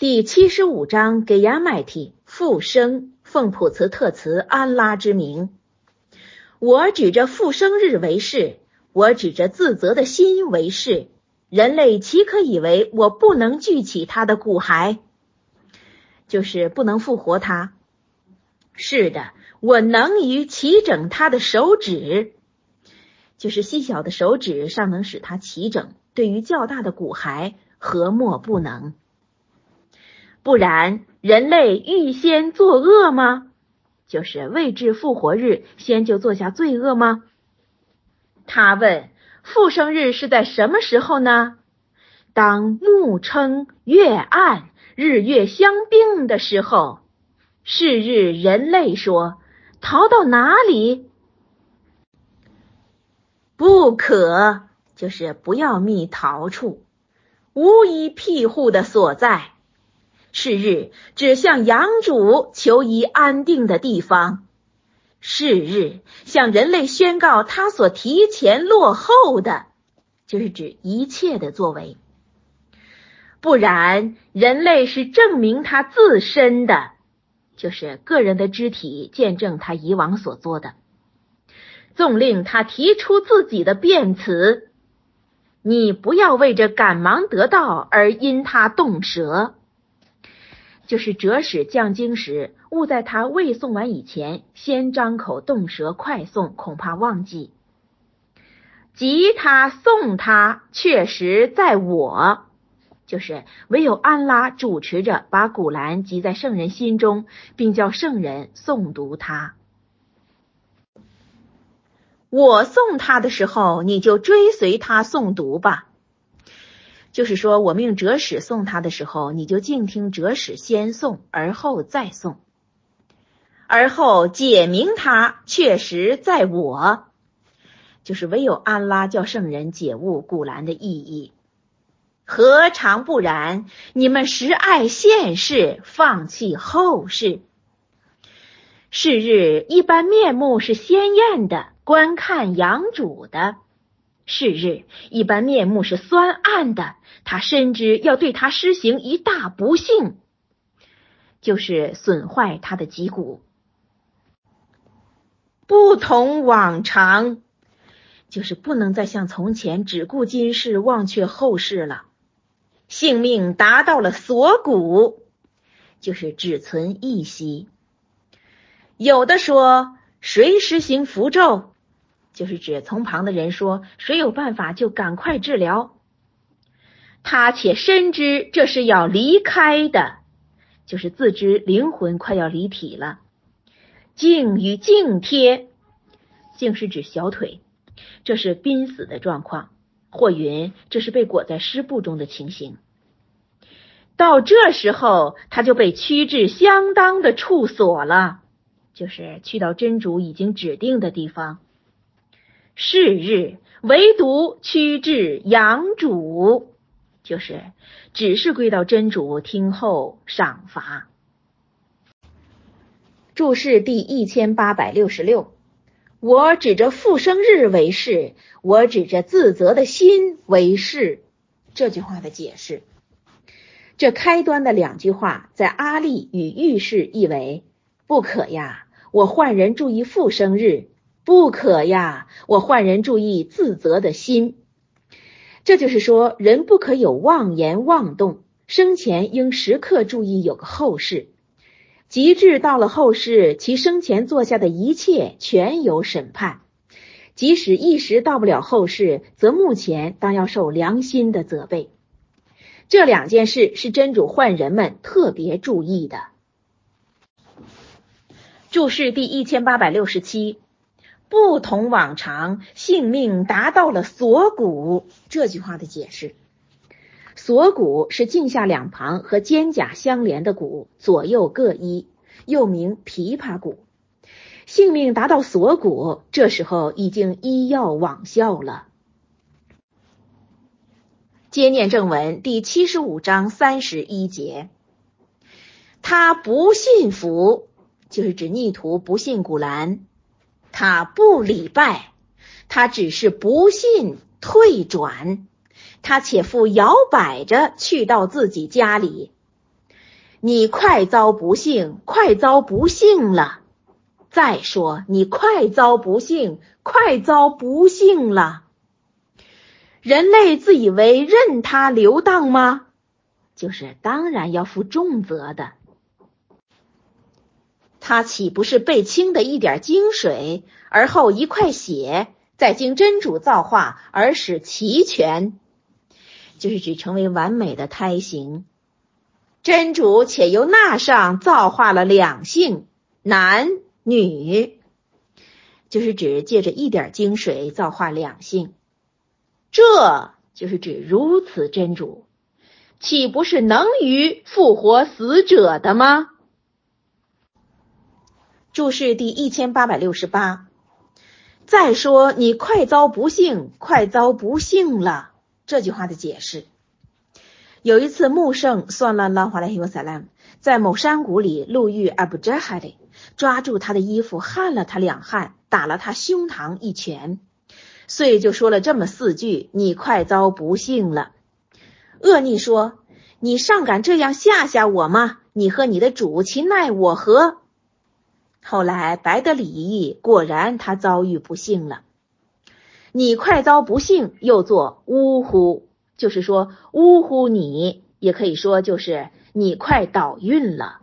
第七十五章给亚麦提复生，奉普茨特茨安拉之名。我指着复生日为誓，我指着自责的心为誓。人类岂可以为我不能聚起他的骨骸？就是不能复活他。是的，我能于齐整他的手指，就是细小的手指尚能使他齐整。对于较大的骨骸，何莫不能？不然，人类预先作恶吗？就是未至复活日，先就做下罪恶吗？他问：复生日是在什么时候呢？当暮称月暗，日月相并的时候。是日，人类说：逃到哪里？不可，就是不要觅逃处，无一庇护的所在。是日，只向养主求一安定的地方。是日，向人类宣告他所提前落后的，就是指一切的作为。不然，人类是证明他自身的，就是个人的肢体见证他以往所做的。纵令他提出自己的辩词，你不要为这赶忙得到而因他动舌。就是折使降经时，勿在他未送完以前，先张口动舌快送，恐怕忘记。即他送他，确实在我，就是唯有安拉主持着把古兰集在圣人心中，并叫圣人诵读他。我送他的时候，你就追随他诵读吧。就是说，我命哲使送他的时候，你就静听哲使先送，而后再送，而后解明他确实在我，就是唯有安拉叫圣人解悟古兰的意义，何尝不然？你们实爱现世，放弃后世。是日一般面目是鲜艳的，观看养主的。是日，一般面目是酸暗的。他深知要对他施行一大不幸，就是损坏他的脊骨。不同往常，就是不能再像从前只顾今世忘却后世了。性命达到了锁骨，就是只存一息。有的说，谁实行符咒？就是指从旁的人说，谁有办法就赶快治疗。他且深知这是要离开的，就是自知灵魂快要离体了。颈与颈贴，颈是指小腿，这是濒死的状况，或云这是被裹在湿布中的情形。到这时候，他就被驱至相当的处所了，就是去到真主已经指定的地方。是日，唯独屈至阳主，就是只是归到真主听候赏罚。注释第一千八百六十六，我指着复生日为誓，我指着自责的心为誓。这句话的解释，这开端的两句话，在阿利与浴室意为：不可呀，我换人注意复生日。不可呀！我换人注意自责的心，这就是说，人不可有妄言妄动，生前应时刻注意有个后事，极致到了后世，其生前做下的一切全有审判。即使一时到不了后世，则目前当要受良心的责备。这两件事是真主换人们特别注意的。注释第一千八百六十七。不同往常，性命达到了锁骨。这句话的解释：锁骨是颈下两旁和肩胛相连的骨，左右各一，又名琵琶骨。性命达到锁骨，这时候已经医药罔效了。接念正文第七十五章三十一节，他不信服，就是指逆徒不信古兰。他不礼拜，他只是不信退转，他且复摇摆着去到自己家里。你快遭不幸，快遭不幸了。再说，你快遭不幸，快遭不幸了。人类自以为任他流荡吗？就是当然要负重责的。他岂不是被清的一点精水，而后一块血，再经真主造化而使齐全？就是指成为完美的胎形。真主且由那上造化了两性，男女，就是指借着一点精水造化两性。这就是指如此真主，岂不是能于复活死者的吗？注释第一千八百六十八。再说你快遭不幸，快遭不幸了。这句话的解释。有一次，穆圣算了拉华莱希瓦萨拉在某山谷里路遇阿布扎哈里，抓住他的衣服，焊了他两焊，打了他胸膛一拳，遂就说了这么四句：“你快遭不幸了。”恶逆说：“你尚敢这样吓吓我吗？你和你的主其奈我何？”后来白得礼义，果然他遭遇不幸了。你快遭不幸，又作呜呼。就是说，呜呼！你也可以说，就是你快倒运了。